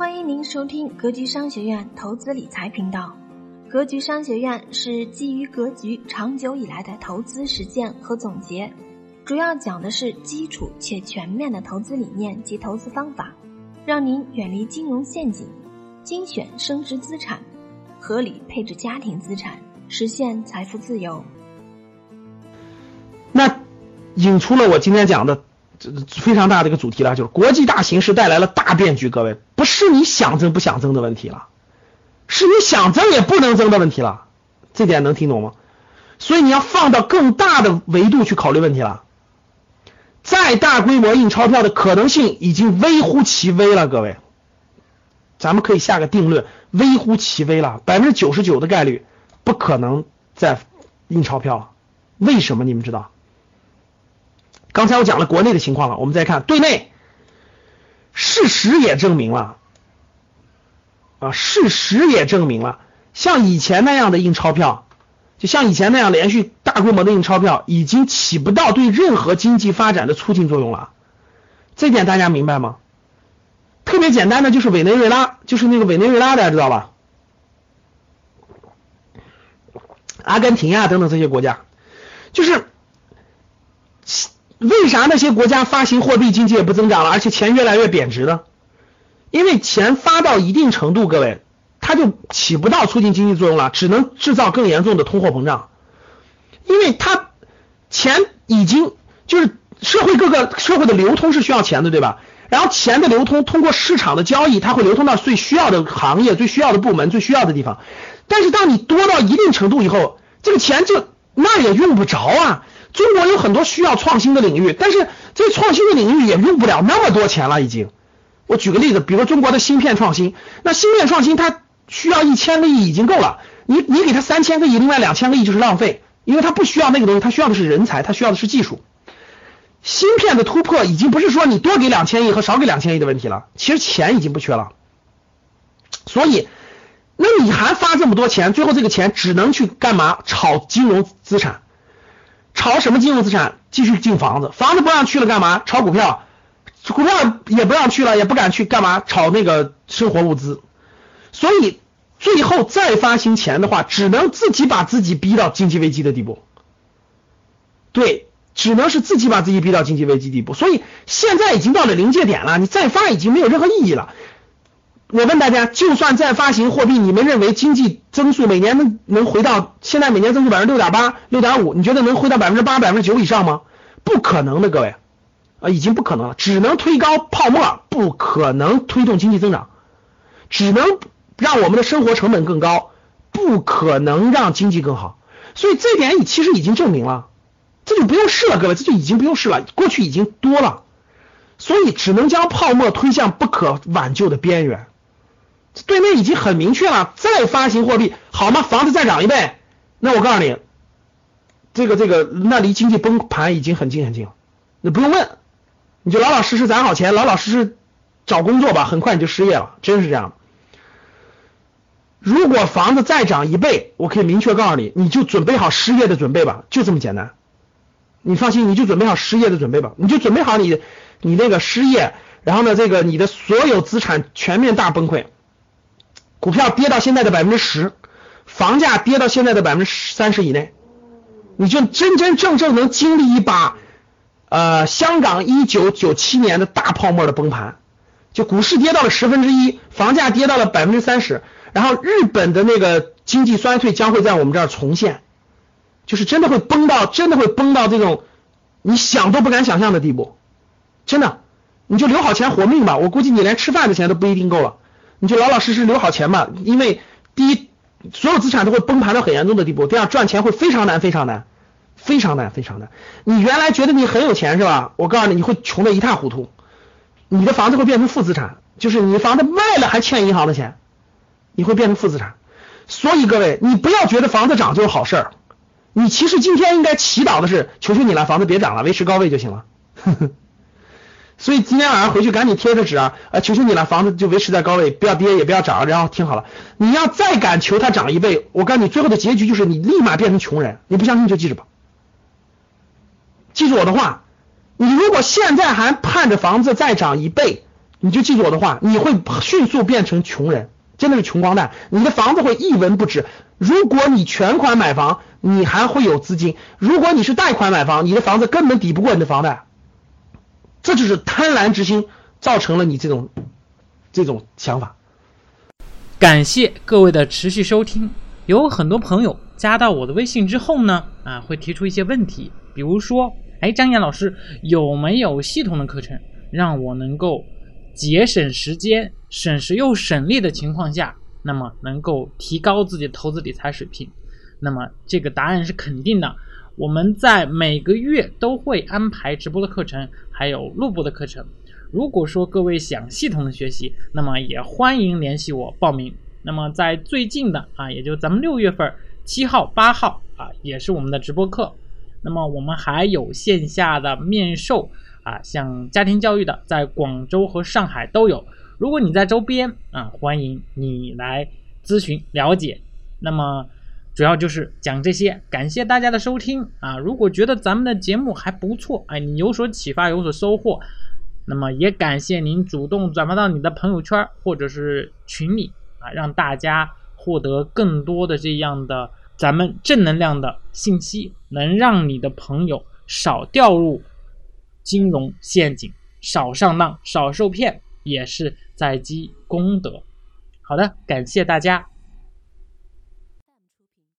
欢迎您收听格局商学院投资理财频道。格局商学院是基于格局长久以来的投资实践和总结，主要讲的是基础且全面的投资理念及投资方法，让您远离金融陷阱，精选升值资产，合理配置家庭资产，实现财富自由。那引出了我今天讲的这非常大的一个主题了，就是国际大形势带来了大变局。各位，不是你想增不想增的问题了。是你想增也不能增的问题了，这点能听懂吗？所以你要放到更大的维度去考虑问题了。再大规模印钞票的可能性已经微乎其微了，各位，咱们可以下个定论，微乎其微了，百分之九十九的概率不可能再印钞票了。为什么？你们知道？刚才我讲了国内的情况了，我们再看对内，事实也证明了。啊，事实也证明了，像以前那样的印钞票，就像以前那样连续大规模的印钞票，已经起不到对任何经济发展的促进作用了。这点大家明白吗？特别简单的就是委内瑞拉，就是那个委内瑞拉，大家知道吧？阿根廷呀等等这些国家，就是为啥那些国家发行货币经济也不增长了，而且钱越来越贬值呢？因为钱发到一定程度，各位，它就起不到促进经济作用了，只能制造更严重的通货膨胀。因为它钱已经就是社会各个社会的流通是需要钱的，对吧？然后钱的流通通过市场的交易，它会流通到最需要的行业、最需要的部门、最需要的地方。但是当你多到一定程度以后，这个钱就那也用不着啊。中国有很多需要创新的领域，但是这创新的领域也用不了那么多钱了，已经。我举个例子，比如中国的芯片创新，那芯片创新它需要一千个亿已经够了，你你给它三千个亿，另外两千个亿就是浪费，因为它不需要那个东西，它需要的是人才，它需要的是技术。芯片的突破已经不是说你多给两千亿和少给两千亿的问题了，其实钱已经不缺了。所以，那你还发这么多钱，最后这个钱只能去干嘛？炒金融资产，炒什么金融资产？继续进房子，房子不让去了干嘛？炒股票。股票也不让去了，也不敢去干嘛炒那个生活物资，所以最后再发行钱的话，只能自己把自己逼到经济危机的地步。对，只能是自己把自己逼到经济危机地步。所以现在已经到了临界点了，你再发已经没有任何意义了。我问大家，就算再发行货币，你们认为经济增速每年能能回到现在每年增速百分之六点八、六点五？你觉得能回到百分之八、百分之九以上吗？不可能的，各位。啊，已经不可能了，只能推高泡沫，不可能推动经济增长，只能让我们的生活成本更高，不可能让经济更好。所以这点已其实已经证明了，这就不用试了，各位，这就已经不用试了，过去已经多了，所以只能将泡沫推向不可挽救的边缘。对面已经很明确了，再发行货币好吗？房子再涨一倍，那我告诉你，这个这个，那离经济崩盘已经很近很近了，你不用问。你就老老实实攒好钱，老老实实找工作吧，很快你就失业了，真是这样。如果房子再涨一倍，我可以明确告诉你，你就准备好失业的准备吧，就这么简单。你放心，你就准备好失业的准备吧，你就准备好你你那个失业，然后呢，这个你的所有资产全面大崩溃，股票跌到现在的百分之十，房价跌到现在的百分之三十以内，你就真真正正能经历一把。呃，香港一九九七年的大泡沫的崩盘，就股市跌到了十分之一，房价跌到了百分之三十，然后日本的那个经济衰退将会在我们这儿重现，就是真的会崩到，真的会崩到这种你想都不敢想象的地步，真的，你就留好钱活命吧，我估计你连吃饭的钱都不一定够了，你就老老实实留好钱吧，因为第一，所有资产都会崩盘到很严重的地步，第二，赚钱会非常难，非常难。非常难，非常难。你原来觉得你很有钱是吧？我告诉你，你会穷的一塌糊涂。你的房子会变成负资产，就是你房子卖了还欠银行的钱，你会变成负资产。所以各位，你不要觉得房子涨就是好事儿。你其实今天应该祈祷的是，求求你了，房子别涨了，维持高位就行了。所以今天晚上回去赶紧贴个纸啊，啊，求求你了，房子就维持在高位，不要跌也不要涨。然后听好了，你要再敢求它涨一倍，我告诉你，最后的结局就是你立马变成穷人。你不相信就记着吧。记住我的话，你如果现在还盼着房子再涨一倍，你就记住我的话，你会迅速变成穷人，真的是穷光蛋。你的房子会一文不值。如果你全款买房，你还会有资金；如果你是贷款买房，你的房子根本抵不过你的房贷。这就是贪婪之心造成了你这种这种想法。感谢各位的持续收听。有很多朋友加到我的微信之后呢，啊，会提出一些问题，比如说，哎，张岩老师有没有系统的课程，让我能够节省时间、省时又省力的情况下，那么能够提高自己的投资理财水平？那么这个答案是肯定的。我们在每个月都会安排直播的课程，还有录播的课程。如果说各位想系统的学习，那么也欢迎联系我报名。那么在最近的啊，也就咱们六月份七号、八号啊，也是我们的直播课。那么我们还有线下的面授啊，像家庭教育的，在广州和上海都有。如果你在周边啊，欢迎你来咨询了解。那么主要就是讲这些，感谢大家的收听啊！如果觉得咱们的节目还不错，哎，你有所启发，有所收获，那么也感谢您主动转发到你的朋友圈或者是群里。啊，让大家获得更多的这样的咱们正能量的信息，能让你的朋友少掉入金融陷阱，少上当，少受骗，也是在积功德。好的，感谢大家。